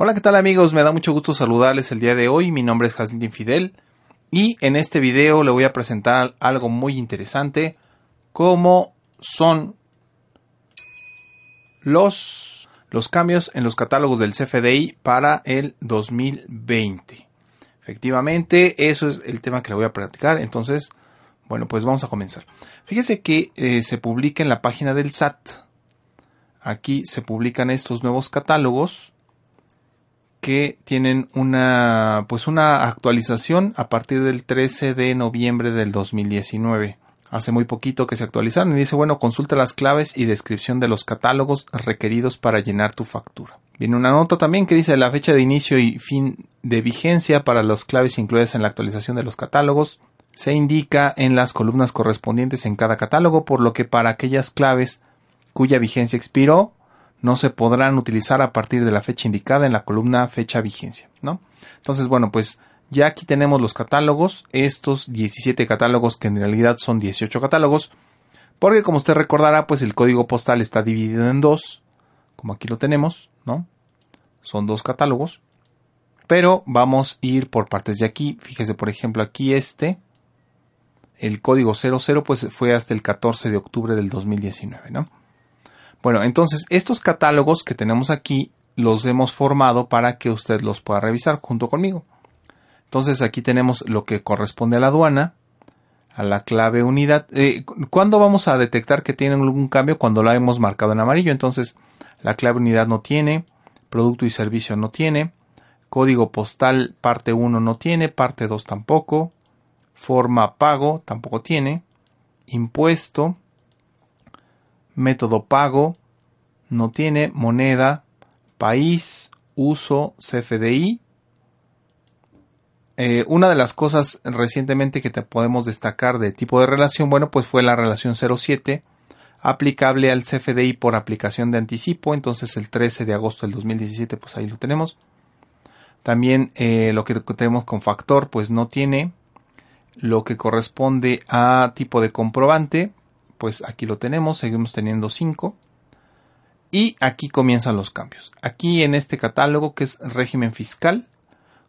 Hola, ¿qué tal amigos? Me da mucho gusto saludarles el día de hoy. Mi nombre es Jacinto Infidel y en este video le voy a presentar algo muy interesante como son los, los cambios en los catálogos del CFDI para el 2020. Efectivamente, eso es el tema que le voy a platicar. Entonces, bueno, pues vamos a comenzar. Fíjese que eh, se publica en la página del SAT. Aquí se publican estos nuevos catálogos que tienen una pues una actualización a partir del 13 de noviembre del 2019. Hace muy poquito que se actualizaron y dice, bueno, consulta las claves y descripción de los catálogos requeridos para llenar tu factura. Viene una nota también que dice la fecha de inicio y fin de vigencia para las claves incluidas en la actualización de los catálogos. Se indica en las columnas correspondientes en cada catálogo, por lo que para aquellas claves cuya vigencia expiró, no se podrán utilizar a partir de la fecha indicada en la columna fecha vigencia, ¿no? Entonces, bueno, pues ya aquí tenemos los catálogos, estos 17 catálogos que en realidad son 18 catálogos, porque como usted recordará, pues el código postal está dividido en dos, como aquí lo tenemos, ¿no? Son dos catálogos, pero vamos a ir por partes de aquí. Fíjese, por ejemplo, aquí este, el código 00, pues fue hasta el 14 de octubre del 2019, ¿no? Bueno, entonces estos catálogos que tenemos aquí los hemos formado para que usted los pueda revisar junto conmigo. Entonces aquí tenemos lo que corresponde a la aduana, a la clave unidad. Eh, ¿Cuándo vamos a detectar que tienen algún cambio? Cuando la hemos marcado en amarillo. Entonces la clave unidad no tiene, producto y servicio no tiene, código postal parte 1 no tiene, parte 2 tampoco, forma pago tampoco tiene, impuesto, método pago, no tiene moneda, país, uso, CFDI. Eh, una de las cosas recientemente que te podemos destacar de tipo de relación, bueno, pues fue la relación 07 aplicable al CFDI por aplicación de anticipo, entonces el 13 de agosto del 2017, pues ahí lo tenemos. También eh, lo que tenemos con factor, pues no tiene lo que corresponde a tipo de comprobante, pues aquí lo tenemos, seguimos teniendo 5. Y aquí comienzan los cambios. Aquí en este catálogo que es régimen fiscal,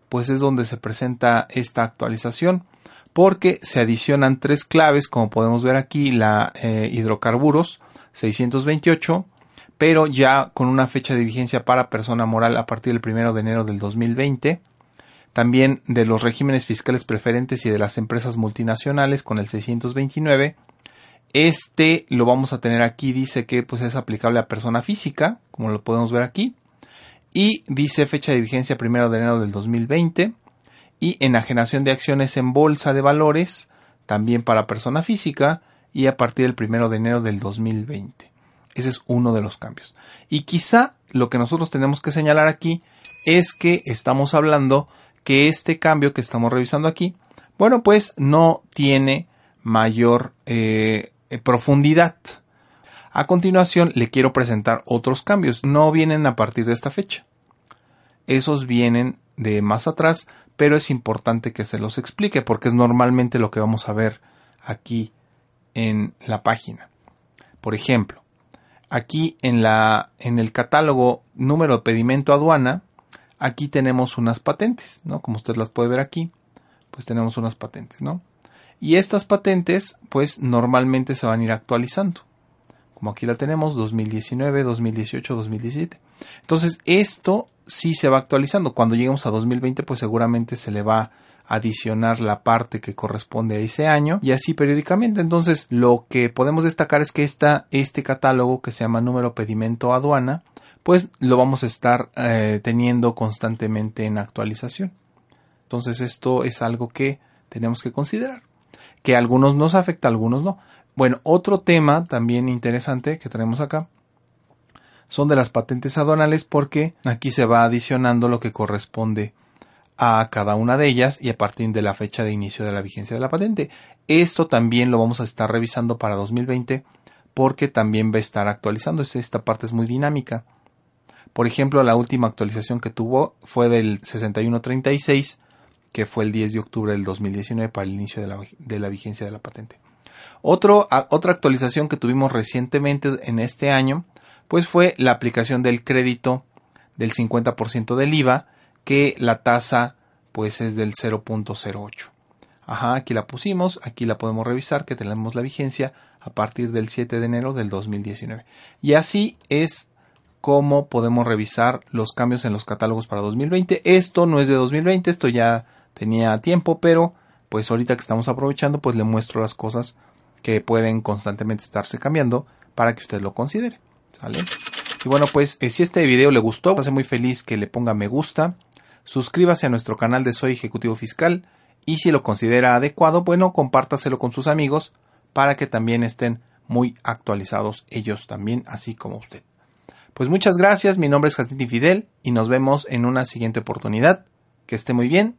pues es donde se presenta esta actualización porque se adicionan tres claves, como podemos ver aquí, la eh, hidrocarburos 628, pero ya con una fecha de vigencia para persona moral a partir del 1 de enero del 2020. También de los regímenes fiscales preferentes y de las empresas multinacionales con el 629 este lo vamos a tener aquí, dice que pues es aplicable a persona física, como lo podemos ver aquí. Y dice fecha de vigencia primero de enero del 2020. Y enajenación de acciones en bolsa de valores, también para persona física, y a partir del primero de enero del 2020. Ese es uno de los cambios. Y quizá lo que nosotros tenemos que señalar aquí es que estamos hablando que este cambio que estamos revisando aquí, bueno, pues no tiene mayor eh, profundidad. A continuación le quiero presentar otros cambios. No vienen a partir de esta fecha. Esos vienen de más atrás, pero es importante que se los explique porque es normalmente lo que vamos a ver aquí en la página. Por ejemplo, aquí en la en el catálogo número de pedimento aduana, aquí tenemos unas patentes, ¿no? Como usted las puede ver aquí, pues tenemos unas patentes, ¿no? Y estas patentes, pues normalmente se van a ir actualizando. Como aquí la tenemos, 2019, 2018, 2017. Entonces, esto sí se va actualizando. Cuando lleguemos a 2020, pues seguramente se le va a adicionar la parte que corresponde a ese año y así periódicamente. Entonces, lo que podemos destacar es que esta, este catálogo que se llama número pedimento aduana, pues lo vamos a estar eh, teniendo constantemente en actualización. Entonces, esto es algo que tenemos que considerar que a algunos nos afecta, a algunos no. Bueno, otro tema también interesante que tenemos acá son de las patentes aduanales porque aquí se va adicionando lo que corresponde a cada una de ellas y a partir de la fecha de inicio de la vigencia de la patente. Esto también lo vamos a estar revisando para 2020 porque también va a estar actualizando. Esta parte es muy dinámica. Por ejemplo, la última actualización que tuvo fue del 6136, que fue el 10 de octubre del 2019 para el inicio de la, de la vigencia de la patente. Otro, otra actualización que tuvimos recientemente en este año, pues fue la aplicación del crédito del 50% del IVA que la tasa pues es del 0.08. Ajá, aquí la pusimos, aquí la podemos revisar que tenemos la vigencia a partir del 7 de enero del 2019. Y así es como podemos revisar los cambios en los catálogos para 2020. Esto no es de 2020, esto ya tenía tiempo, pero pues ahorita que estamos aprovechando, pues le muestro las cosas que pueden constantemente estarse cambiando para que usted lo considere. ¿Sale? Y bueno, pues eh, si este video le gustó, me hace muy feliz que le ponga me gusta, suscríbase a nuestro canal de Soy Ejecutivo Fiscal y si lo considera adecuado, bueno, compártaselo con sus amigos para que también estén muy actualizados ellos también, así como usted. Pues muchas gracias, mi nombre es Jacinti Fidel y nos vemos en una siguiente oportunidad. Que esté muy bien